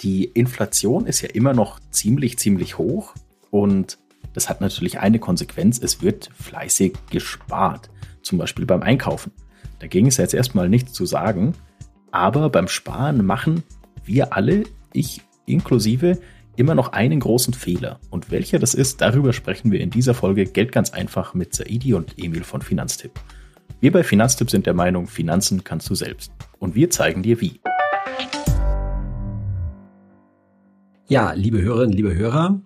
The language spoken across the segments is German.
Die Inflation ist ja immer noch ziemlich, ziemlich hoch und das hat natürlich eine Konsequenz. Es wird fleißig gespart, zum Beispiel beim Einkaufen. Dagegen ist jetzt erstmal nichts zu sagen, aber beim Sparen machen wir alle, ich inklusive, immer noch einen großen Fehler. Und welcher das ist, darüber sprechen wir in dieser Folge Geld ganz einfach mit Saidi und Emil von Finanztipp. Wir bei Finanztipp sind der Meinung, Finanzen kannst du selbst. Und wir zeigen dir wie. Ja, liebe Hörerinnen, liebe Hörer,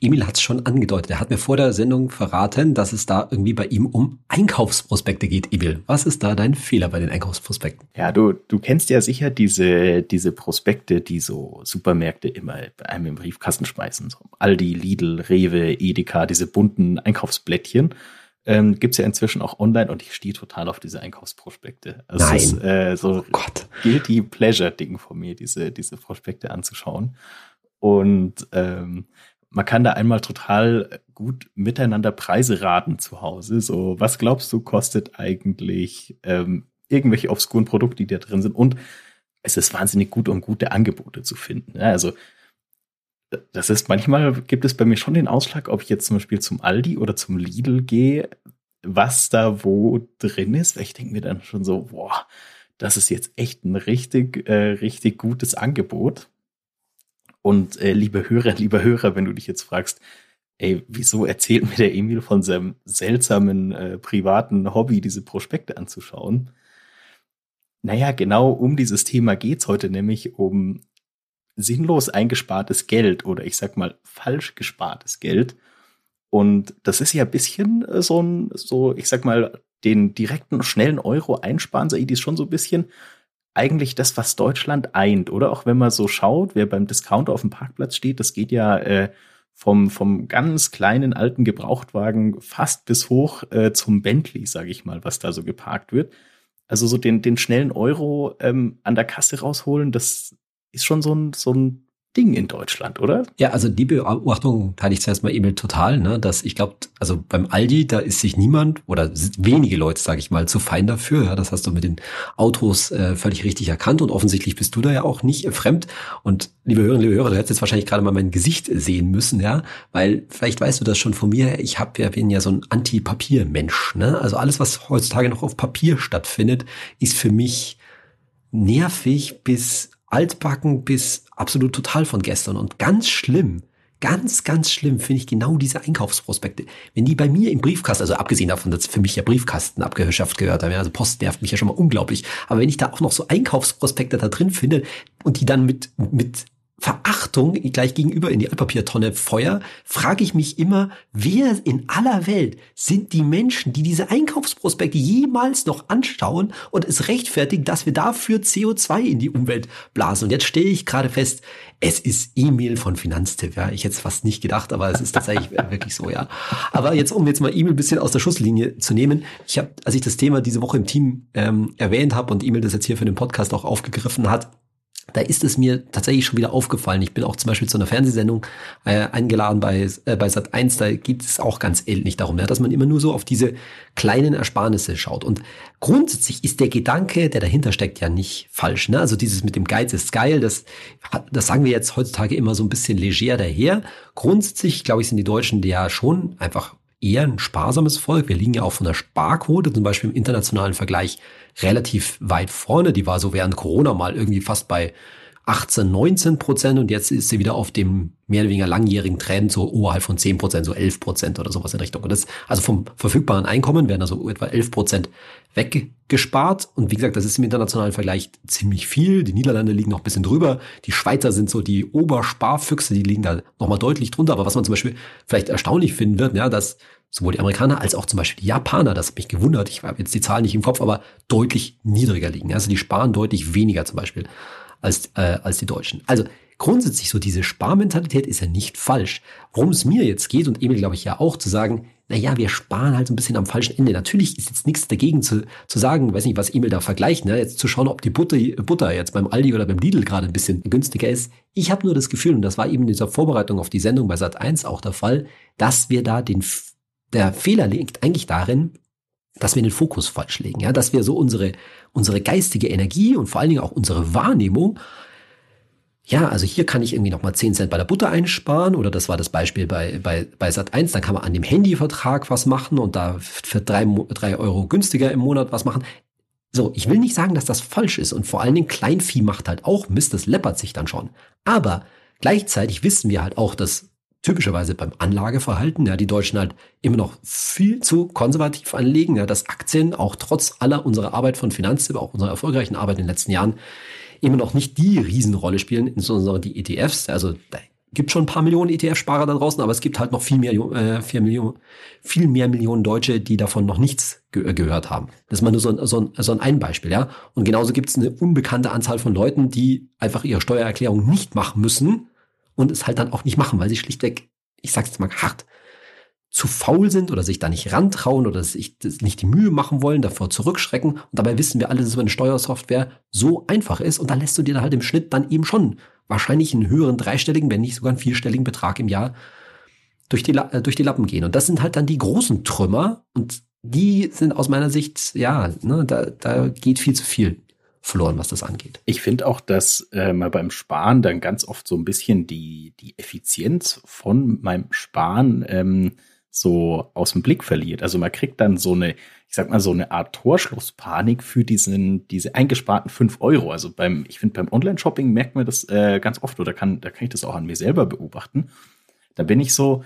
Emil hat es schon angedeutet. Er hat mir vor der Sendung verraten, dass es da irgendwie bei ihm um Einkaufsprospekte geht. Emil, was ist da dein Fehler bei den Einkaufsprospekten? Ja, du, du kennst ja sicher diese, diese Prospekte, die so Supermärkte immer bei einem im Briefkasten schmeißen. So Aldi, Lidl, Rewe, Edeka, diese bunten Einkaufsblättchen. Ähm, Gibt es ja inzwischen auch online und ich stehe total auf diese Einkaufsprospekte. Also Nein. Ist äh, so oh Gott. guilty pleasure-Ding von mir, diese, diese Prospekte anzuschauen. Und ähm, man kann da einmal total gut miteinander Preise raten zu Hause. So, was glaubst du, kostet eigentlich ähm, irgendwelche obskuren Produkte, die da drin sind? Und es ist wahnsinnig gut, um gute Angebote zu finden. Ja, also, das ist manchmal gibt es bei mir schon den Ausschlag, ob ich jetzt zum Beispiel zum Aldi oder zum Lidl gehe, was da wo drin ist. Ich denke mir dann schon so, boah, das ist jetzt echt ein richtig, äh, richtig gutes Angebot. Und äh, liebe Hörer, lieber Hörer, wenn du dich jetzt fragst, ey, wieso erzählt mir der Emil von seinem seltsamen äh, privaten Hobby, diese Prospekte anzuschauen? Naja, genau um dieses Thema geht's heute, nämlich um sinnlos eingespartes Geld oder ich sag mal falsch gespartes Geld. Und das ist ja ein bisschen äh, so ein, so, ich sag mal, den direkten, schnellen Euro einsparen, sei dies schon so ein bisschen eigentlich das, was Deutschland eint, oder? Auch wenn man so schaut, wer beim Discounter auf dem Parkplatz steht, das geht ja äh, vom, vom ganz kleinen alten Gebrauchtwagen fast bis hoch äh, zum Bentley, sage ich mal, was da so geparkt wird. Also so den, den schnellen Euro ähm, an der Kasse rausholen, das ist schon so ein, so ein Ding in Deutschland, oder? Ja, also die Beobachtung teile ich zuerst mal Emil total, ne, dass ich glaube, also beim Aldi, da ist sich niemand oder wenige Leute, sage ich mal, zu fein dafür. Ja, das hast du mit den Autos äh, völlig richtig erkannt und offensichtlich bist du da ja auch nicht äh, fremd. Und liebe Hörerinnen, liebe Hörer, du hättest jetzt wahrscheinlich gerade mal mein Gesicht sehen müssen, ja, weil vielleicht weißt du das schon von mir. Ich habe ja bin ja so ein Anti-Papier-Mensch. Ne? Also alles, was heutzutage noch auf Papier stattfindet, ist für mich nervig bis altbacken bis absolut total von gestern und ganz schlimm. Ganz, ganz schlimm finde ich genau diese Einkaufsprospekte. Wenn die bei mir im Briefkasten, also abgesehen davon, dass für mich ja Briefkasten abgeschafft gehört haben, also Post nervt mich ja schon mal unglaublich. Aber wenn ich da auch noch so Einkaufsprospekte da drin finde und die dann mit, mit Verachtung gleich gegenüber in die Altpapiertonne Feuer, frage ich mich immer, wer in aller Welt sind die Menschen, die diese Einkaufsprospekte jemals noch anschauen und es rechtfertigt, dass wir dafür CO2 in die Umwelt blasen. Und jetzt stelle ich gerade fest, es ist Emil von Finanztipp. Ja, ich hätte es fast nicht gedacht, aber es ist tatsächlich wirklich so, ja. Aber jetzt, um jetzt mal Emil ein bisschen aus der Schusslinie zu nehmen, ich habe, als ich das Thema diese Woche im Team ähm, erwähnt habe und Emil das jetzt hier für den Podcast auch aufgegriffen hat, da ist es mir tatsächlich schon wieder aufgefallen. Ich bin auch zum Beispiel zu einer Fernsehsendung äh, eingeladen bei, äh, bei Sat 1, da geht es auch ganz ähnlich darum, ja, dass man immer nur so auf diese kleinen Ersparnisse schaut. Und grundsätzlich ist der Gedanke, der dahinter steckt, ja nicht falsch. Ne? Also dieses mit dem Geiz ist geil, das, das sagen wir jetzt heutzutage immer so ein bisschen leger daher. Grundsätzlich, glaube ich, sind die Deutschen ja schon einfach eher ein sparsames Volk. Wir liegen ja auch von der Sparquote, zum Beispiel im internationalen Vergleich, relativ weit vorne. Die war so während Corona mal irgendwie fast bei 18, 19 Prozent und jetzt ist sie wieder auf dem mehr oder weniger langjährigen Trend so oberhalb von 10 Prozent, so 11 Prozent oder sowas in Richtung. Und das, also vom verfügbaren Einkommen werden also etwa 11 Prozent weggespart. Und wie gesagt, das ist im internationalen Vergleich ziemlich viel. Die Niederlande liegen noch ein bisschen drüber. Die Schweizer sind so die Obersparfüchse, die liegen da nochmal deutlich drunter. Aber was man zum Beispiel vielleicht erstaunlich finden wird, ja, dass sowohl die Amerikaner als auch zum Beispiel die Japaner, das hat mich gewundert, ich habe jetzt die Zahlen nicht im Kopf, aber deutlich niedriger liegen. Also die sparen deutlich weniger zum Beispiel als, äh, als die Deutschen. Also grundsätzlich so diese Sparmentalität ist ja nicht falsch. Worum es mir jetzt geht und Emil glaube ich ja auch zu sagen, na ja, wir sparen halt so ein bisschen am falschen Ende. Natürlich ist jetzt nichts dagegen zu, zu sagen, weiß nicht, was Emil da vergleicht, ne? jetzt zu schauen, ob die Butter, Butter jetzt beim Aldi oder beim Lidl gerade ein bisschen günstiger ist. Ich habe nur das Gefühl, und das war eben in dieser Vorbereitung auf die Sendung bei Sat 1 auch der Fall, dass wir da den der Fehler liegt eigentlich darin, dass wir den Fokus falsch legen, ja, dass wir so unsere, unsere geistige Energie und vor allen Dingen auch unsere Wahrnehmung ja, also hier kann ich irgendwie nochmal 10 Cent bei der Butter einsparen oder das war das Beispiel bei, bei, bei Sat1, dann kann man an dem Handyvertrag was machen und da für drei, drei Euro günstiger im Monat was machen. So, ich will nicht sagen, dass das falsch ist und vor allen Dingen Kleinvieh macht halt auch Mist, das läppert sich dann schon. Aber gleichzeitig wissen wir halt auch, dass typischerweise beim Anlageverhalten, ja, die Deutschen halt immer noch viel zu konservativ anlegen, ja, dass Aktien auch trotz aller unserer Arbeit von Finanztipp, auch unserer erfolgreichen Arbeit in den letzten Jahren, immer noch nicht die Riesenrolle spielen, insbesondere die ETFs. Also da gibt schon ein paar Millionen ETF-Sparer da draußen, aber es gibt halt noch viel mehr, äh, viel, Millionen, viel mehr Millionen Deutsche, die davon noch nichts ge äh, gehört haben. Das ist mal nur so ein, so ein, so ein Beispiel, ja. Und genauso gibt es eine unbekannte Anzahl von Leuten, die einfach ihre Steuererklärung nicht machen müssen und es halt dann auch nicht machen, weil sie schlichtweg, ich sag's jetzt mal hart, zu faul sind oder sich da nicht rantrauen oder sich nicht die Mühe machen wollen, davor zurückschrecken. Und dabei wissen wir alle, dass so eine Steuersoftware so einfach ist und da lässt du dir halt im Schnitt dann eben schon wahrscheinlich einen höheren dreistelligen, wenn nicht sogar einen vierstelligen Betrag im Jahr durch die, äh, durch die Lappen gehen. Und das sind halt dann die großen Trümmer und die sind aus meiner Sicht, ja, ne, da, da geht viel zu viel verloren, was das angeht. Ich finde auch, dass äh, man beim Sparen dann ganz oft so ein bisschen die, die Effizienz von meinem Sparen ähm, so aus dem Blick verliert. Also man kriegt dann so eine, ich sag mal, so eine Art Torschlusspanik für diesen, diese eingesparten fünf Euro. Also beim, ich finde, beim Online-Shopping merkt man das äh, ganz oft oder kann, da kann ich das auch an mir selber beobachten. Da bin ich so,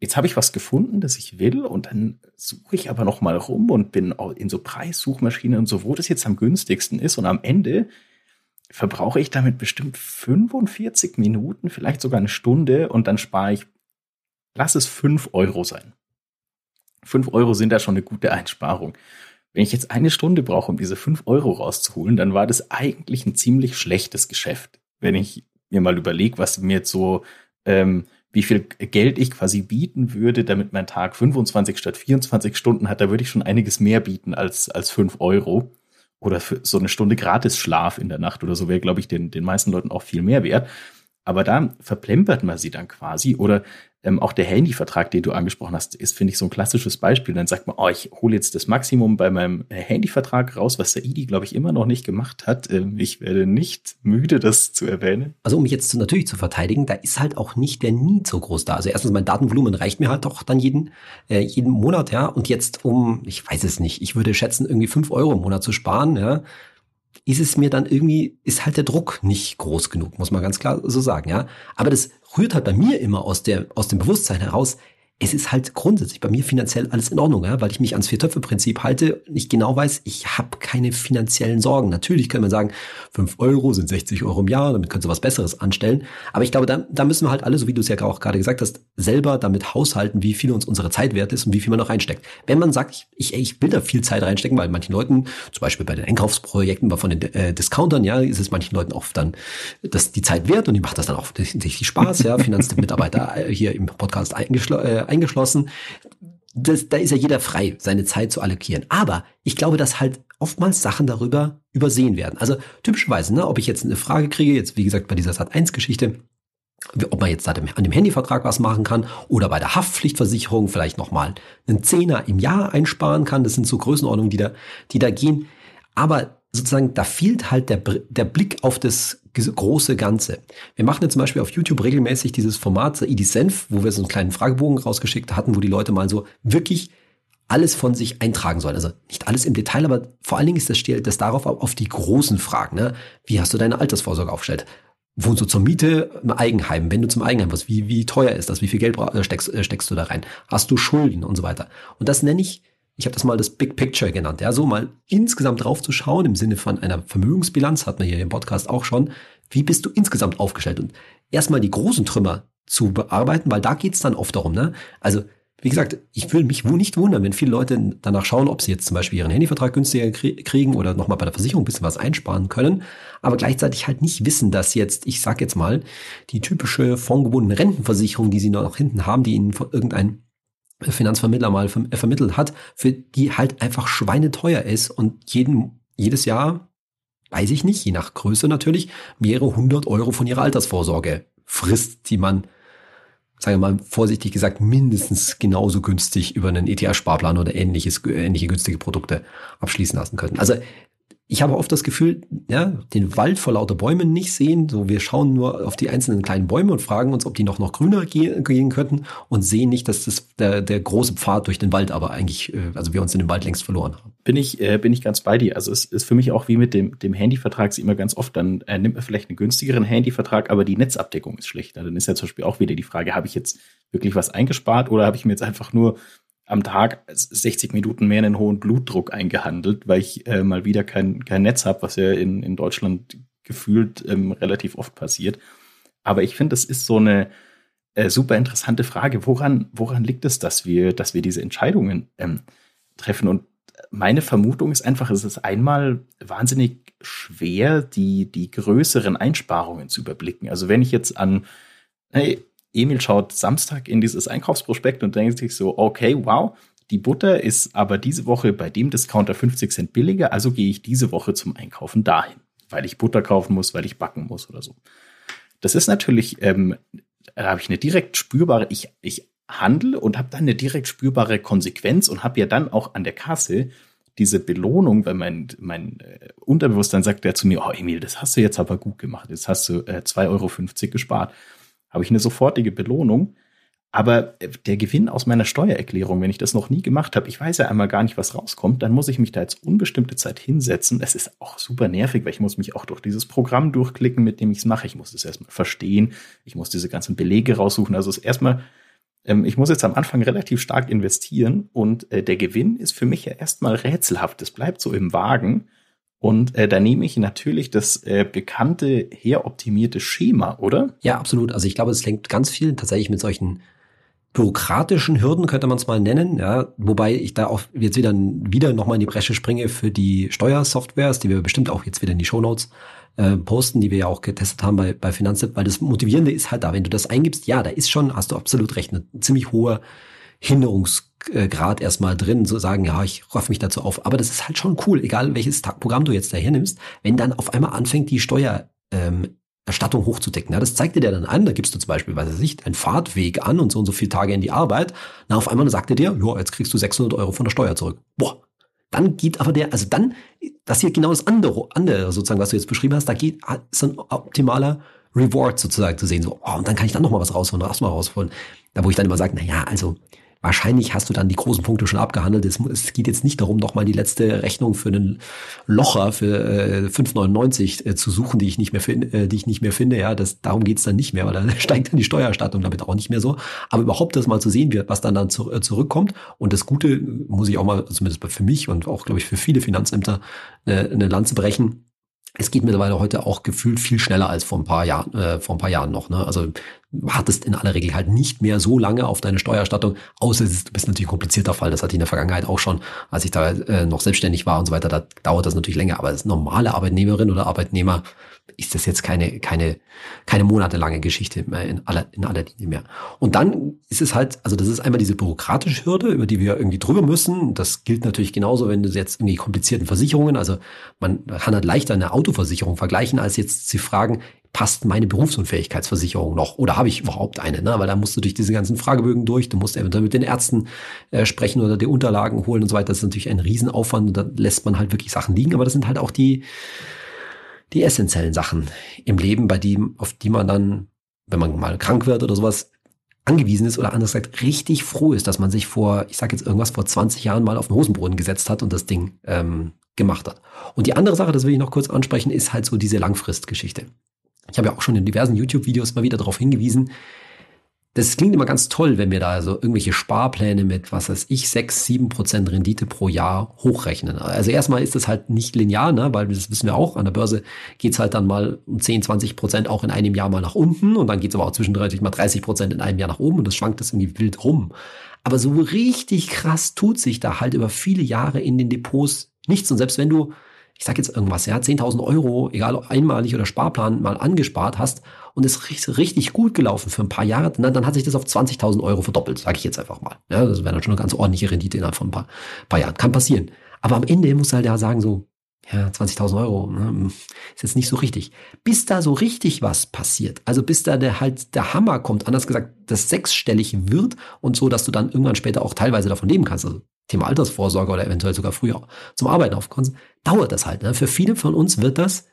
jetzt habe ich was gefunden, das ich will und dann suche ich aber noch mal rum und bin in so Preissuchmaschinen und so, wo das jetzt am günstigsten ist und am Ende verbrauche ich damit bestimmt 45 Minuten, vielleicht sogar eine Stunde und dann spare ich lass es fünf Euro sein. Fünf Euro sind da schon eine gute Einsparung. Wenn ich jetzt eine Stunde brauche, um diese fünf Euro rauszuholen, dann war das eigentlich ein ziemlich schlechtes Geschäft. Wenn ich mir mal überlege, was mir jetzt so, ähm, wie viel Geld ich quasi bieten würde, damit mein Tag 25 statt 24 Stunden hat, da würde ich schon einiges mehr bieten als, als fünf Euro. Oder für so eine Stunde gratis Schlaf in der Nacht oder so wäre, glaube ich, den, den meisten Leuten auch viel mehr wert. Aber da verplempert man sie dann quasi. Oder ähm, auch der Handyvertrag, den du angesprochen hast, ist, finde ich, so ein klassisches Beispiel. Dann sagt man, oh, ich hole jetzt das Maximum bei meinem äh, Handyvertrag raus, was der ID, glaube ich, immer noch nicht gemacht hat. Ähm, ich werde nicht müde, das zu erwähnen. Also um mich jetzt natürlich zu verteidigen, da ist halt auch nicht der Need so groß da. Also erstens, mein Datenvolumen reicht mir halt doch dann jeden, äh, jeden Monat, ja. Und jetzt um, ich weiß es nicht, ich würde schätzen, irgendwie fünf Euro im Monat zu sparen, ja ist es mir dann irgendwie, ist halt der Druck nicht groß genug, muss man ganz klar so sagen, ja. Aber das rührt halt bei mir immer aus der, aus dem Bewusstsein heraus, es ist halt grundsätzlich bei mir finanziell alles in Ordnung, ja, weil ich mich ans Vier-Töpfe-Prinzip halte und ich genau weiß, ich habe keine finanziellen Sorgen. Natürlich kann man sagen, fünf Euro sind 60 Euro im Jahr, damit könntest du was Besseres anstellen. Aber ich glaube, da, da müssen wir halt alle, so wie du es ja auch gerade gesagt hast, selber damit haushalten, wie viel uns unsere Zeit wert ist und wie viel man noch reinsteckt. Wenn man sagt, ich, ich will da viel Zeit reinstecken, weil manchen Leuten, zum Beispiel bei den Einkaufsprojekten von den äh, Discountern, ja, ist es manchen Leuten oft dann das die Zeit wert und die macht das dann auch richtig Spaß, ja, Finanzmitarbeiter äh, hier im Podcast eingeschlossen. Äh, eingeschlossen. Das, da ist ja jeder frei, seine Zeit zu allokieren. Aber ich glaube, dass halt oftmals Sachen darüber übersehen werden. Also typischerweise, ne, ob ich jetzt eine Frage kriege, jetzt wie gesagt bei dieser Sat1-Geschichte, ob man jetzt an dem Handyvertrag was machen kann oder bei der Haftpflichtversicherung vielleicht nochmal einen Zehner im Jahr einsparen kann. Das sind so Größenordnungen, die da, die da gehen. Aber sozusagen, da fehlt halt der, der Blick auf das große Ganze. Wir machen jetzt zum Beispiel auf YouTube regelmäßig dieses Format Saidi Senf, wo wir so einen kleinen Fragebogen rausgeschickt hatten, wo die Leute mal so wirklich alles von sich eintragen sollen. Also nicht alles im Detail, aber vor allen Dingen ist das, das darauf auf die großen Fragen. Ne? Wie hast du deine Altersvorsorge aufgestellt? Wohnst du zur Miete im Eigenheim? Wenn du zum Eigenheim wirst, wie, wie teuer ist das? Wie viel Geld steckst, äh, steckst du da rein? Hast du Schulden und so weiter? Und das nenne ich ich habe das mal das Big Picture genannt, ja, so mal insgesamt drauf zu schauen im Sinne von einer Vermögensbilanz, hat man hier im Podcast auch schon, wie bist du insgesamt aufgestellt und erstmal die großen Trümmer zu bearbeiten, weil da geht's dann oft darum, ne? Also wie gesagt, ich will mich nicht wundern, wenn viele Leute danach schauen, ob sie jetzt zum Beispiel ihren Handyvertrag günstiger kriegen oder nochmal bei der Versicherung ein bisschen was einsparen können, aber gleichzeitig halt nicht wissen, dass jetzt, ich sag jetzt mal, die typische fondgebundene Rentenversicherung, die sie noch hinten haben, die ihnen irgendein Finanzvermittler mal äh, vermittelt hat, für die halt einfach schweineteuer ist und jeden, jedes Jahr, weiß ich nicht, je nach Größe natürlich, mehrere hundert Euro von ihrer Altersvorsorge frisst, die man, sagen wir mal vorsichtig gesagt, mindestens genauso günstig über einen ETH-Sparplan oder ähnliches, ähnliche günstige Produkte abschließen lassen könnten. Also ich habe oft das Gefühl, ja, den Wald vor lauter Bäumen nicht sehen. So, wir schauen nur auf die einzelnen kleinen Bäume und fragen uns, ob die noch noch grüner gehen, gehen könnten und sehen nicht, dass das der, der große Pfad durch den Wald aber eigentlich, äh, also wir uns in dem Wald längst verloren haben. Bin ich, äh, bin ich ganz bei dir. Also es ist für mich auch wie mit dem, dem Handyvertrag, sie immer ganz oft, dann äh, nimmt man vielleicht einen günstigeren Handyvertrag, aber die Netzabdeckung ist schlechter. Dann ist ja zum Beispiel auch wieder die Frage, habe ich jetzt wirklich was eingespart oder habe ich mir jetzt einfach nur am Tag 60 Minuten mehr einen hohen Blutdruck eingehandelt, weil ich äh, mal wieder kein, kein Netz habe, was ja in, in Deutschland gefühlt ähm, relativ oft passiert. Aber ich finde, das ist so eine äh, super interessante Frage. Woran, woran liegt es, dass wir, dass wir diese Entscheidungen ähm, treffen? Und meine Vermutung ist einfach, es ist einmal wahnsinnig schwer, die, die größeren Einsparungen zu überblicken. Also wenn ich jetzt an, hey, Emil schaut Samstag in dieses Einkaufsprospekt und denkt sich so, okay, wow, die Butter ist aber diese Woche bei dem Discounter 50 Cent billiger, also gehe ich diese Woche zum Einkaufen dahin, weil ich Butter kaufen muss, weil ich backen muss oder so. Das ist natürlich, ähm, da habe ich eine direkt spürbare, ich, ich handle und habe dann eine direkt spürbare Konsequenz und habe ja dann auch an der Kasse diese Belohnung, weil mein, mein äh, Unterbewusstsein sagt ja zu mir, oh Emil, das hast du jetzt aber gut gemacht, jetzt hast du äh, 2,50 Euro gespart habe ich eine sofortige Belohnung. Aber äh, der Gewinn aus meiner Steuererklärung, wenn ich das noch nie gemacht habe, ich weiß ja einmal gar nicht, was rauskommt, dann muss ich mich da jetzt unbestimmte Zeit hinsetzen. Es ist auch super nervig, weil ich muss mich auch durch dieses Programm durchklicken, mit dem ich es mache. Ich muss das erstmal verstehen. Ich muss diese ganzen Belege raussuchen. Also es ist erstmal, ähm, ich muss jetzt am Anfang relativ stark investieren und äh, der Gewinn ist für mich ja erstmal rätselhaft. Es bleibt so im Wagen. Und äh, da nehme ich natürlich das äh, bekannte, heroptimierte Schema, oder? Ja, absolut. Also ich glaube, es lenkt ganz viel tatsächlich mit solchen bürokratischen Hürden, könnte man es mal nennen. Ja, wobei ich da auch jetzt wieder, wieder nochmal in die Bresche springe für die Steuersoftwares, die wir bestimmt auch jetzt wieder in die Shownotes äh, posten, die wir ja auch getestet haben bei, bei Finanztipp, weil das Motivierende ist halt da, wenn du das eingibst, ja, da ist schon, hast du absolut recht, eine ziemlich hohe Hinderungsgrad erstmal drin, so sagen, ja, ich raff mich dazu auf. Aber das ist halt schon cool, egal welches Programm du jetzt daher nimmst, wenn dann auf einmal anfängt, die Steuer ähm, hochzudecken. Ja, das zeigt dir dann an, da gibst du zum Beispiel, weiß ich nicht, einen Fahrtweg an und so und so viele Tage in die Arbeit. Na, auf einmal sagt er dir, ja, jetzt kriegst du 600 Euro von der Steuer zurück. Boah. Dann geht aber der, also dann, das hier genau das andere, andere sozusagen, was du jetzt beschrieben hast, da geht, ist ein optimaler Reward sozusagen zu sehen, so, oh, und dann kann ich dann noch mal was rausholen, das mal rausholen. Da wo ich dann immer sage, na ja, also, Wahrscheinlich hast du dann die großen Punkte schon abgehandelt. Es, geht jetzt nicht darum, nochmal die letzte Rechnung für einen Locher für äh, 5,99 äh, zu suchen, die ich nicht mehr finde, äh, die ich nicht mehr finde. Ja, das, darum geht's dann nicht mehr, weil dann steigt dann die Steuererstattung damit auch nicht mehr so. Aber überhaupt das mal zu sehen, was dann dann zu, äh, zurückkommt. Und das Gute muss ich auch mal, zumindest für mich und auch, glaube ich, für viele Finanzämter äh, eine Lanze brechen es geht mittlerweile heute auch gefühlt viel schneller als vor ein paar Jahren, äh, vor ein paar Jahren noch. Ne? Also wartest in aller Regel halt nicht mehr so lange auf deine Steuererstattung, außer du bist natürlich ein komplizierter Fall. Das hatte ich in der Vergangenheit auch schon, als ich da äh, noch selbstständig war und so weiter. Da dauert das natürlich länger. Aber als normale Arbeitnehmerin oder Arbeitnehmer ist das jetzt keine, keine, keine monatelange Geschichte mehr in aller, in aller Linie mehr. Und dann ist es halt, also das ist einmal diese bürokratische Hürde, über die wir irgendwie drüber müssen. Das gilt natürlich genauso, wenn du jetzt irgendwie komplizierten Versicherungen, also man kann halt leichter eine Autoversicherung vergleichen, als jetzt zu fragen, passt meine Berufsunfähigkeitsversicherung noch oder habe ich überhaupt eine? Ne? Weil da musst du durch diese ganzen Fragebögen durch, du musst eventuell mit den Ärzten äh, sprechen oder die Unterlagen holen und so weiter. Das ist natürlich ein Riesenaufwand und da lässt man halt wirklich Sachen liegen, aber das sind halt auch die, die essentiellen Sachen im Leben, bei dem, auf die man dann, wenn man mal krank wird oder sowas, angewiesen ist oder anders gesagt richtig froh ist, dass man sich vor, ich sage jetzt irgendwas, vor 20 Jahren mal auf den Hosenboden gesetzt hat und das Ding ähm, gemacht hat. Und die andere Sache, das will ich noch kurz ansprechen, ist halt so diese Langfristgeschichte. Ich habe ja auch schon in diversen YouTube-Videos mal wieder darauf hingewiesen. Das klingt immer ganz toll, wenn wir da so irgendwelche Sparpläne mit, was weiß ich, sechs, sieben Prozent Rendite pro Jahr hochrechnen. Also erstmal ist das halt nicht linear, ne? weil das wissen wir auch, an der Börse geht's halt dann mal um 10, 20 Prozent auch in einem Jahr mal nach unten und dann geht's aber auch zwischendurch mal 30 Prozent in einem Jahr nach oben und das schwankt das irgendwie wild rum. Aber so richtig krass tut sich da halt über viele Jahre in den Depots nichts. Und selbst wenn du ich sag jetzt irgendwas, ja, 10.000 Euro, egal ob einmalig oder Sparplan, mal angespart hast und es ist richtig gut gelaufen für ein paar Jahre, dann, dann hat sich das auf 20.000 Euro verdoppelt, sage ich jetzt einfach mal. Ja, das wäre dann schon eine ganz ordentliche Rendite innerhalb von ein paar, paar Jahren. Kann passieren. Aber am Ende muss halt ja sagen so, ja, 20.000 Euro, ne, ist jetzt nicht so richtig. Bis da so richtig was passiert, also bis da der halt der Hammer kommt, anders gesagt, das sechsstellig wird und so, dass du dann irgendwann später auch teilweise davon leben kannst, also Thema Altersvorsorge oder eventuell sogar früher zum Arbeiten aufkommst, dauert das halt. Ne? Für viele von uns wird das,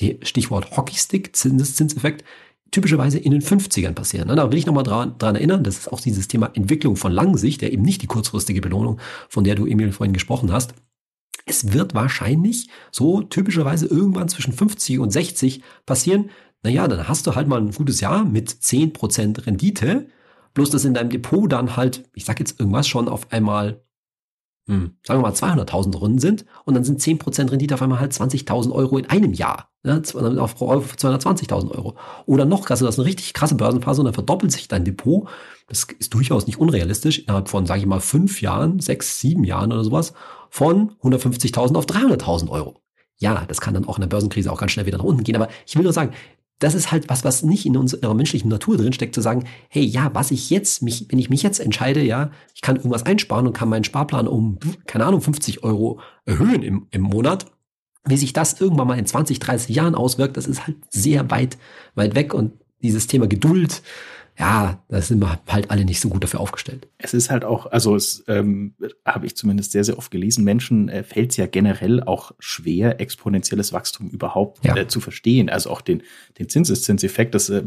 die Stichwort Hockeystick, Zinseffekt, typischerweise in den 50ern passieren. Ne? Da will ich nochmal dran, dran erinnern, das ist auch dieses Thema Entwicklung von Langsicht, der eben nicht die kurzfristige Belohnung, von der du Emil vorhin gesprochen hast, es wird wahrscheinlich so typischerweise irgendwann zwischen 50 und 60 passieren. Naja, dann hast du halt mal ein gutes Jahr mit 10% Rendite. Bloß dass in deinem Depot dann halt, ich sag jetzt irgendwas schon auf einmal, sagen wir mal 200.000 Runden sind und dann sind 10% Rendite auf einmal halt 20.000 Euro in einem Jahr. Ne, auf 220.000 Euro. Oder noch krasser, das ist eine richtig krasse Börsenphase und dann verdoppelt sich dein Depot. Das ist durchaus nicht unrealistisch innerhalb von, sage ich mal, fünf Jahren, sechs, sieben Jahren oder sowas von 150.000 auf 300.000 Euro. Ja, das kann dann auch in der Börsenkrise auch ganz schnell wieder nach unten gehen. Aber ich will nur sagen, das ist halt was, was nicht in unserer menschlichen Natur drinsteckt, zu sagen, hey, ja, was ich jetzt, mich, wenn ich mich jetzt entscheide, ja, ich kann irgendwas einsparen und kann meinen Sparplan um, keine Ahnung, 50 Euro erhöhen im, im Monat. Wie sich das irgendwann mal in 20, 30 Jahren auswirkt, das ist halt sehr weit, weit weg und dieses Thema Geduld, ja, da sind wir halt alle nicht so gut dafür aufgestellt. Es ist halt auch, also es ähm, habe ich zumindest sehr, sehr oft gelesen, Menschen äh, fällt es ja generell auch schwer, exponentielles Wachstum überhaupt ja. äh, zu verstehen. Also auch den, den Zinseszinseffekt, das äh,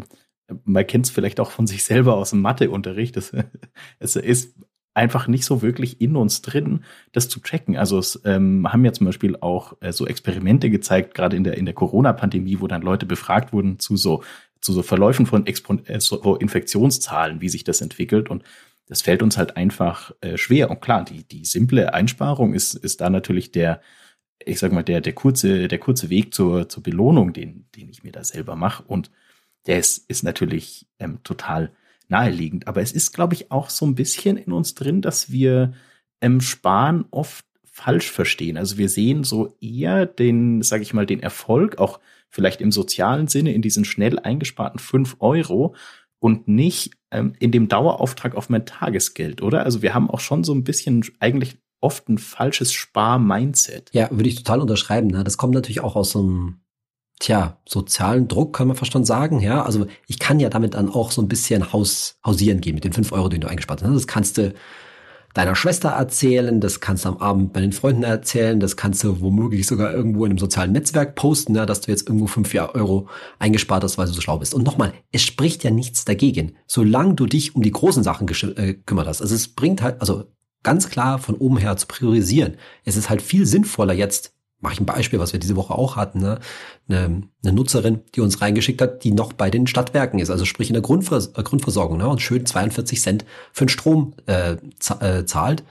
man kennt es vielleicht auch von sich selber aus dem Matheunterricht. Das, es ist einfach nicht so wirklich in uns drin, das zu checken. Also es ähm, haben ja zum Beispiel auch äh, so Experimente gezeigt, gerade in der, in der Corona-Pandemie, wo dann Leute befragt wurden zu so zu so Verläufen von Expon äh, so Infektionszahlen, wie sich das entwickelt. Und das fällt uns halt einfach äh, schwer. Und klar, die, die simple Einsparung ist, ist da natürlich der, ich sag mal, der, der kurze, der kurze Weg zur, zur Belohnung, den, den ich mir da selber mache. Und der ist, ist natürlich ähm, total naheliegend. Aber es ist, glaube ich, auch so ein bisschen in uns drin, dass wir ähm, Sparen oft falsch verstehen. Also wir sehen so eher den, sage ich mal, den Erfolg auch vielleicht im sozialen Sinne in diesen schnell eingesparten fünf Euro und nicht ähm, in dem Dauerauftrag auf mein Tagesgeld, oder? Also wir haben auch schon so ein bisschen eigentlich oft ein falsches Spar-Mindset. Ja, würde ich total unterschreiben. Ne? Das kommt natürlich auch aus so einem, tja, sozialen Druck, kann man fast schon sagen. Ja, also ich kann ja damit dann auch so ein bisschen Haus, hausieren gehen mit den fünf Euro, die du eingespart hast. Das kannst du deiner Schwester erzählen, das kannst du am Abend bei den Freunden erzählen, das kannst du womöglich sogar irgendwo in einem sozialen Netzwerk posten, ja, dass du jetzt irgendwo fünf Euro eingespart hast, weil du so schlau bist. Und nochmal, es spricht ja nichts dagegen, solange du dich um die großen Sachen äh, kümmert hast. Also es bringt halt, also ganz klar von oben her zu priorisieren. Es ist halt viel sinnvoller jetzt mache ich ein Beispiel, was wir diese Woche auch hatten, ne? eine, eine Nutzerin, die uns reingeschickt hat, die noch bei den Stadtwerken ist, also sprich in der Grundvers äh, Grundversorgung ne? und schön 42 Cent für den Strom äh, äh, zahlt.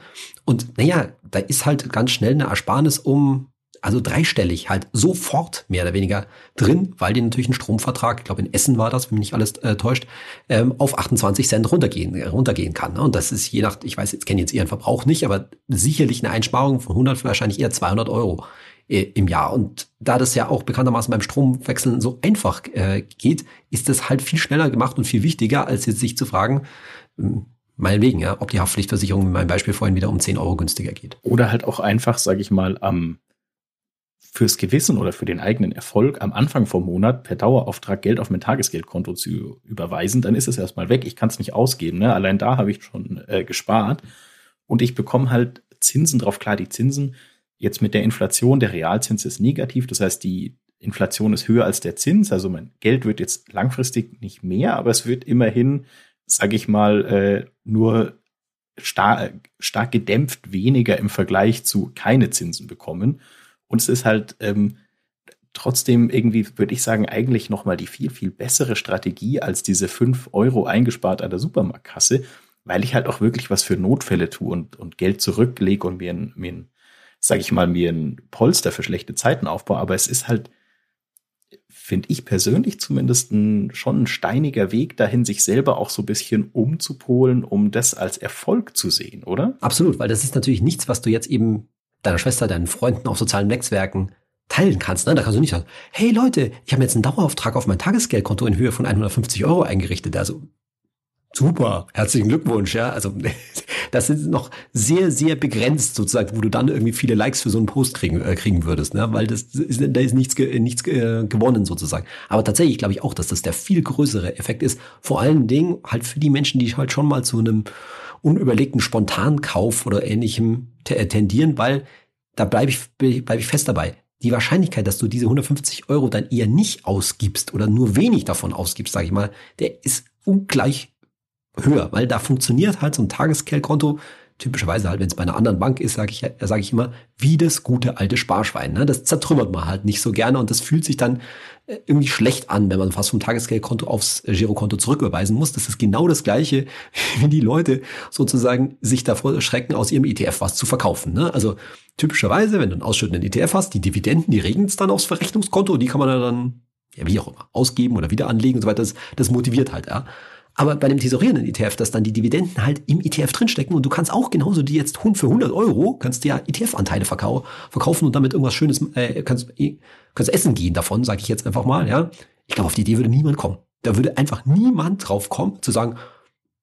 Und naja, da ist halt ganz schnell eine Ersparnis um, also dreistellig halt sofort mehr oder weniger drin, weil die natürlich einen Stromvertrag, ich glaube in Essen war das, wenn mich nicht alles äh, täuscht, ähm, auf 28 Cent runtergehen, äh, runtergehen kann. Ne? Und das ist je nach, ich weiß, jetzt kenne jetzt ihren Verbrauch nicht, aber sicherlich eine Einsparung von 100, wahrscheinlich eher 200 Euro im Jahr. Und da das ja auch bekanntermaßen beim Stromwechseln so einfach äh, geht, ist das halt viel schneller gemacht und viel wichtiger, als jetzt sich zu fragen, ähm, meinetwegen, ja, ob die Haftpflichtversicherung in meinem Beispiel vorhin wieder um 10 Euro günstiger geht. Oder halt auch einfach, sage ich mal, am fürs Gewissen oder für den eigenen Erfolg am Anfang vom Monat per Dauerauftrag Geld auf mein Tagesgeldkonto zu überweisen, dann ist es erstmal weg. Ich kann es nicht ausgeben. Ne? Allein da habe ich schon äh, gespart. Und ich bekomme halt Zinsen drauf. Klar, die Zinsen Jetzt mit der Inflation, der Realzins ist negativ, das heißt, die Inflation ist höher als der Zins, also mein Geld wird jetzt langfristig nicht mehr, aber es wird immerhin, sage ich mal, äh, nur star stark gedämpft weniger im Vergleich zu keine Zinsen bekommen. Und es ist halt ähm, trotzdem irgendwie, würde ich sagen, eigentlich nochmal die viel, viel bessere Strategie als diese fünf Euro eingespart an der Supermarktkasse, weil ich halt auch wirklich was für Notfälle tue und, und Geld zurücklege und mir ein, mir ein sage ich mal, mir ein Polster für schlechte Zeiten aufbaue, aber es ist halt, finde ich persönlich zumindest ein, schon ein steiniger Weg dahin, sich selber auch so ein bisschen umzupolen, um das als Erfolg zu sehen, oder? Absolut, weil das ist natürlich nichts, was du jetzt eben deiner Schwester, deinen Freunden auf sozialen Netzwerken teilen kannst. Ne? Da kannst du nicht sagen, hey Leute, ich habe jetzt einen Dauerauftrag auf mein Tagesgeldkonto in Höhe von 150 Euro eingerichtet. Also super, herzlichen Glückwunsch, ja. Also das sind noch sehr, sehr begrenzt sozusagen, wo du dann irgendwie viele Likes für so einen Post kriegen, äh, kriegen würdest, ne? weil das ist, da ist nichts, nichts äh, gewonnen sozusagen. Aber tatsächlich glaube ich auch, dass das der viel größere Effekt ist. Vor allen Dingen halt für die Menschen, die halt schon mal zu einem unüberlegten Spontankauf oder ähnlichem äh, tendieren, weil da bleibe ich, bleib ich fest dabei. Die Wahrscheinlichkeit, dass du diese 150 Euro dann eher nicht ausgibst oder nur wenig davon ausgibst, sage ich mal, der ist ungleich höher, weil da funktioniert halt so ein Tagesgeldkonto typischerweise halt, wenn es bei einer anderen Bank ist, sage ich, sag ich immer, wie das gute alte Sparschwein. Ne? Das zertrümmert man halt nicht so gerne und das fühlt sich dann äh, irgendwie schlecht an, wenn man fast vom Tagesgeldkonto aufs Girokonto zurücküberweisen muss. Das ist genau das Gleiche, wie die Leute sozusagen sich davor schrecken, aus ihrem ETF was zu verkaufen. Ne? Also typischerweise, wenn du einen ausschüttenden ETF hast, die Dividenden, die regeln es dann aufs Verrechnungskonto, die kann man dann, ja, wie auch immer, ausgeben oder wieder anlegen und so weiter. Das, das motiviert halt, ja. Aber bei dem tesorierenden ETF, dass dann die Dividenden halt im ETF drinstecken und du kannst auch genauso die jetzt für 100 Euro, kannst dir ja ETF-Anteile verkau verkaufen und damit irgendwas Schönes, äh, kannst, kannst essen gehen davon, sage ich jetzt einfach mal, ja. Ich glaube, auf die Idee würde niemand kommen. Da würde einfach niemand drauf kommen, zu sagen,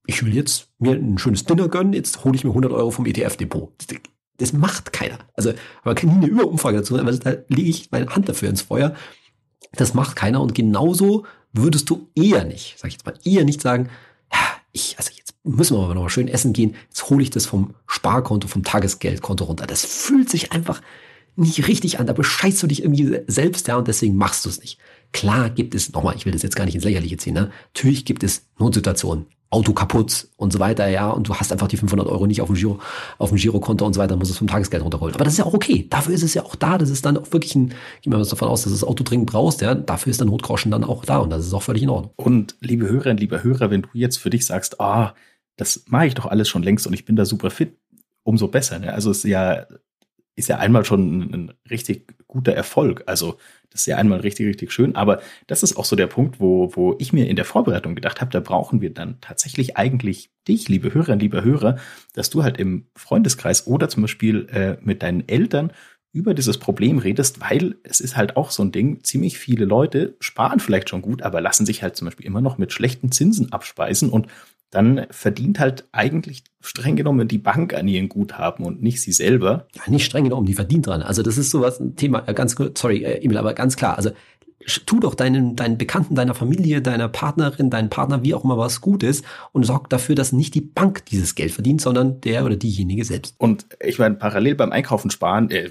ich will jetzt mir ein schönes Dinner gönnen, jetzt hole ich mir 100 Euro vom ETF-Depot. Das macht keiner. Also, man kann nie eine Überumfrage dazu, aber da lege ich meine Hand dafür ins Feuer. Das macht keiner und genauso würdest du eher nicht, sag ich jetzt mal, eher nicht sagen, ja, ich, also jetzt müssen wir aber noch mal schön essen gehen, jetzt hole ich das vom Sparkonto, vom Tagesgeldkonto runter. Das fühlt sich einfach nicht richtig an, da bescheißt du dich irgendwie selbst, ja, und deswegen machst du es nicht. Klar gibt es, nochmal, ich will das jetzt gar nicht ins Lächerliche ziehen, ne? natürlich gibt es Notsituationen, Auto kaputt und so weiter, ja, und du hast einfach die 500 Euro nicht auf dem Giro, auf dem Girokonto und so weiter, musst es vom Tagesgeld runterholen. Aber das ist ja auch okay. Dafür ist es ja auch da. Das ist dann auch wirklich ein, gehen wir mal davon aus, dass du das Auto dringend brauchst, ja, dafür ist der Notgroschen dann auch da und das ist auch völlig in Ordnung. Und liebe Hörerinnen, lieber Hörer, wenn du jetzt für dich sagst, ah, das mache ich doch alles schon längst und ich bin da super fit, umso besser. Ne? Also es ist ja, ist ja einmal schon ein, ein richtig guter Erfolg. Also das ist ja einmal richtig, richtig schön. Aber das ist auch so der Punkt, wo, wo ich mir in der Vorbereitung gedacht habe, da brauchen wir dann tatsächlich eigentlich dich, liebe Hörerinnen, lieber Hörer, dass du halt im Freundeskreis oder zum Beispiel äh, mit deinen Eltern über dieses Problem redest, weil es ist halt auch so ein Ding, ziemlich viele Leute sparen vielleicht schon gut, aber lassen sich halt zum Beispiel immer noch mit schlechten Zinsen abspeisen und dann verdient halt eigentlich streng genommen die Bank an ihren Guthaben und nicht sie selber. Ja, nicht streng genommen, die verdient dran. Also das ist sowas, ein Thema, äh, ganz sorry, äh, Emil, aber ganz klar. Also tu doch deinen, deinen Bekannten, deiner Familie, deiner Partnerin, deinen Partner, wie auch immer was Gutes und sorg dafür, dass nicht die Bank dieses Geld verdient, sondern der oder diejenige selbst. Und ich meine, parallel beim Einkaufen sparen, äh,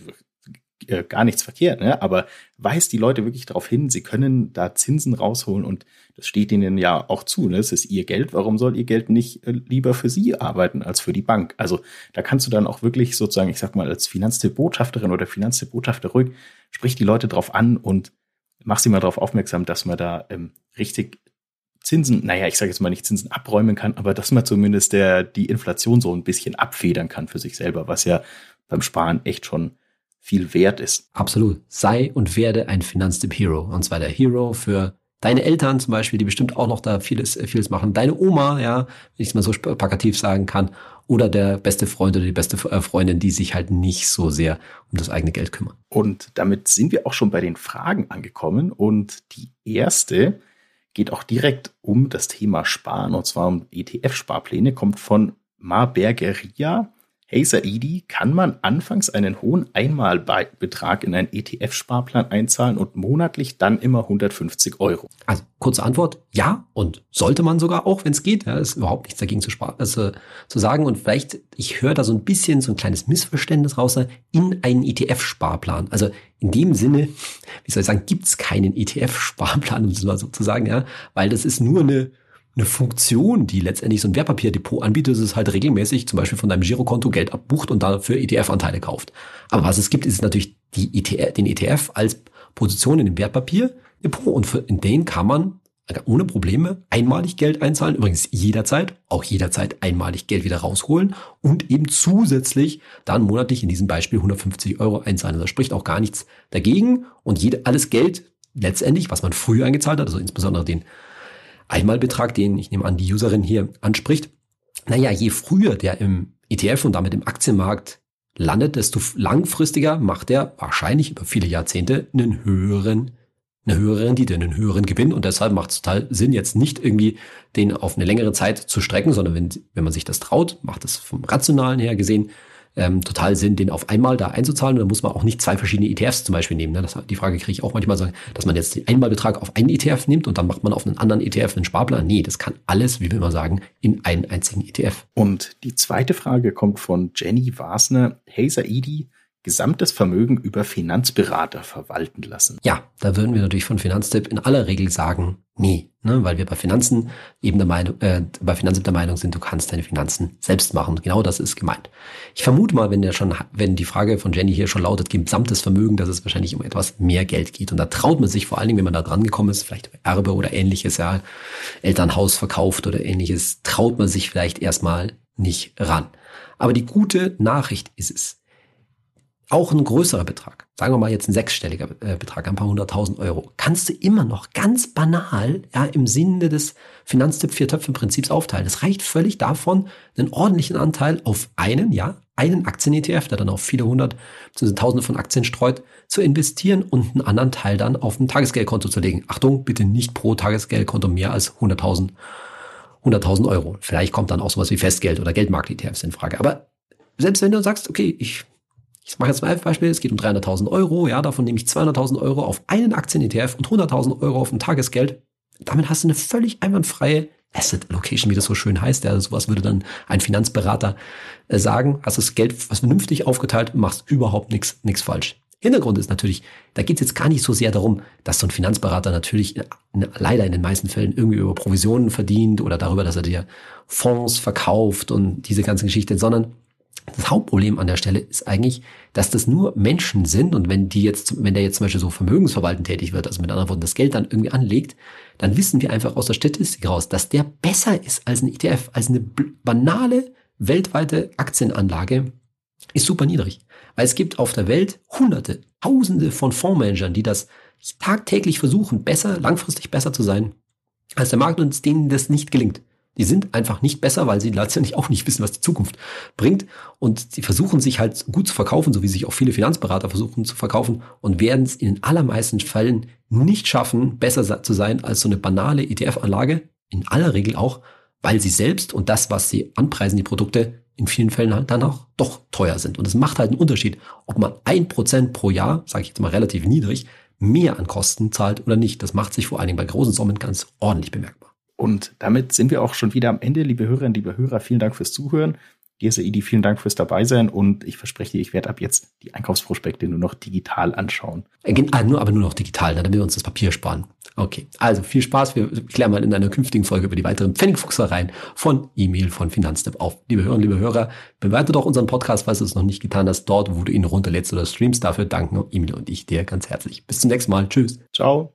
äh, gar nichts verkehrt, ne? aber weist die Leute wirklich darauf hin, sie können da Zinsen rausholen und das steht ihnen ja auch zu. Ne? Es ist ihr Geld, warum soll ihr Geld nicht äh, lieber für sie arbeiten als für die Bank? Also da kannst du dann auch wirklich sozusagen, ich sag mal, als Finanztipp-Botschafterin oder Finanztipp-Botschafter ruhig, sprich die Leute drauf an und mach sie mal darauf aufmerksam, dass man da ähm, richtig Zinsen, naja, ich sage jetzt mal nicht Zinsen abräumen kann, aber dass man zumindest der, die Inflation so ein bisschen abfedern kann für sich selber, was ja beim Sparen echt schon viel wert ist. Absolut. Sei und werde ein Finanztipp-Hero. Und zwar der Hero für deine Eltern zum Beispiel, die bestimmt auch noch da vieles, vieles machen. Deine Oma, ja, wenn ich es mal so plakativ sagen kann. Oder der beste Freund oder die beste äh, Freundin, die sich halt nicht so sehr um das eigene Geld kümmern. Und damit sind wir auch schon bei den Fragen angekommen. Und die erste geht auch direkt um das Thema Sparen. Und zwar um ETF-Sparpläne, kommt von Marbergeria. Hey Saidi, kann man anfangs einen hohen Einmalbetrag in einen ETF-Sparplan einzahlen und monatlich dann immer 150 Euro? Also kurze Antwort, ja und sollte man sogar auch, wenn es geht. Ja, ist überhaupt nichts dagegen zu, also, zu sagen und vielleicht, ich höre da so ein bisschen so ein kleines Missverständnis raus, in einen ETF-Sparplan. Also in dem Sinne, wie soll ich sagen, gibt es keinen ETF-Sparplan, um es mal so zu sagen, ja, weil das ist nur eine eine Funktion, die letztendlich so ein Wertpapierdepot anbietet, ist es halt regelmäßig zum Beispiel von deinem Girokonto Geld abbucht und dafür ETF-Anteile kauft. Aber was es gibt, ist natürlich die ETF, den ETF als Position in dem Wertpapierdepot und für, in den kann man ohne Probleme einmalig Geld einzahlen, übrigens jederzeit, auch jederzeit einmalig Geld wieder rausholen und eben zusätzlich dann monatlich in diesem Beispiel 150 Euro einzahlen. Da spricht auch gar nichts dagegen und jede, alles Geld letztendlich, was man früher eingezahlt hat, also insbesondere den Einmalbetrag, den ich nehme an, die Userin hier anspricht. Naja, je früher der im ETF und damit im Aktienmarkt landet, desto langfristiger macht er wahrscheinlich über viele Jahrzehnte einen höheren eine höhere Rendite, einen höheren Gewinn und deshalb macht es total Sinn, jetzt nicht irgendwie den auf eine längere Zeit zu strecken, sondern wenn, wenn man sich das traut, macht es vom Rationalen her gesehen ähm, total Sinn, den auf einmal da einzuzahlen. Und dann muss man auch nicht zwei verschiedene ETFs zum Beispiel nehmen. Ne? Das, die Frage kriege ich auch manchmal, dass man jetzt den Einmalbetrag auf einen ETF nimmt und dann macht man auf einen anderen ETF einen Sparplan. Nee, das kann alles, wie wir immer sagen, in einen einzigen ETF. Und die zweite Frage kommt von Jenny Wasner. Hey Saidi, gesamtes Vermögen über Finanzberater verwalten lassen? Ja, da würden wir natürlich von Finanztipp in aller Regel sagen, nee, ne, weil wir bei Finanzen eben der Meinung, äh, bei Finanztipp der Meinung sind, du kannst deine Finanzen selbst machen. Genau das ist gemeint. Ich vermute mal, wenn der schon, wenn die Frage von Jenny hier schon lautet, gesamtes Vermögen, dass es wahrscheinlich um etwas mehr Geld geht. Und da traut man sich vor allen Dingen, wenn man da dran gekommen ist, vielleicht Erbe oder ähnliches, ja, Elternhaus verkauft oder ähnliches, traut man sich vielleicht erstmal nicht ran. Aber die gute Nachricht ist es, auch ein größerer Betrag, sagen wir mal jetzt ein sechsstelliger äh, Betrag, ein paar hunderttausend Euro, kannst du immer noch ganz banal ja, im Sinne des Finanztipp vier Töpfe Prinzips aufteilen. Es reicht völlig davon, einen ordentlichen Anteil auf einen, ja, einen Aktien-ETF, der dann auf viele hundert, bzw. tausende von Aktien streut, zu investieren und einen anderen Teil dann auf ein Tagesgeldkonto zu legen. Achtung, bitte nicht pro Tagesgeldkonto mehr als 100.000 100.000 Euro. Vielleicht kommt dann auch sowas wie Festgeld oder Geldmarkt-ETFs in Frage. Aber selbst wenn du sagst, okay, ich ich mache jetzt mal ein Beispiel, es geht um 300.000 Euro, ja, davon nehme ich 200.000 Euro auf einen Aktien-ETF und 100.000 Euro auf ein Tagesgeld. Damit hast du eine völlig einwandfreie Asset Allocation, wie das so schön heißt. Ja, sowas würde dann ein Finanzberater äh, sagen. Hast das Geld vernünftig aufgeteilt, machst überhaupt nichts nichts falsch. Hintergrund ist natürlich, da geht es jetzt gar nicht so sehr darum, dass so ein Finanzberater natürlich in, in, leider in den meisten Fällen irgendwie über Provisionen verdient oder darüber, dass er dir Fonds verkauft und diese ganze Geschichte, sondern das Hauptproblem an der Stelle ist eigentlich, dass das nur Menschen sind und wenn die jetzt, wenn der jetzt zum Beispiel so vermögensverwaltend tätig wird, also mit anderen Worten das Geld dann irgendwie anlegt, dann wissen wir einfach aus der Statistik raus, dass der besser ist als ein ETF, als eine banale weltweite Aktienanlage ist super niedrig. Weil es gibt auf der Welt hunderte, tausende von Fondsmanagern, die das tagtäglich versuchen, besser, langfristig besser zu sein als der Markt und denen das nicht gelingt. Die sind einfach nicht besser, weil sie letztendlich auch nicht wissen, was die Zukunft bringt. Und sie versuchen sich halt gut zu verkaufen, so wie sich auch viele Finanzberater versuchen zu verkaufen und werden es in den allermeisten Fällen nicht schaffen, besser zu sein als so eine banale ETF-Anlage. In aller Regel auch, weil sie selbst und das, was sie anpreisen, die Produkte, in vielen Fällen halt dann auch doch teuer sind. Und es macht halt einen Unterschied, ob man ein Prozent pro Jahr, sage ich jetzt mal relativ niedrig, mehr an Kosten zahlt oder nicht. Das macht sich vor allen Dingen bei großen Summen ganz ordentlich bemerkbar. Und damit sind wir auch schon wieder am Ende, liebe Hörerinnen, liebe Hörer. Vielen Dank fürs Zuhören. Dir, Saidi, vielen Dank fürs Dabeisein und ich verspreche dir, ich werde ab jetzt die Einkaufsprospekte nur noch digital anschauen. Äh, ah, nur, aber nur noch digital, damit wir uns das Papier sparen. Okay, also viel Spaß. Wir klären mal in einer künftigen Folge über die weiteren Pfennigfuchsereien von E-Mail von Finanztipp auf. Liebe Hörerinnen, liebe Hörer, bewerte doch unseren Podcast, falls du es noch nicht getan hast, dort, wo du ihn runterlädst oder streamst. Dafür danken Emil und ich dir ganz herzlich. Bis zum nächsten Mal. Tschüss. Ciao.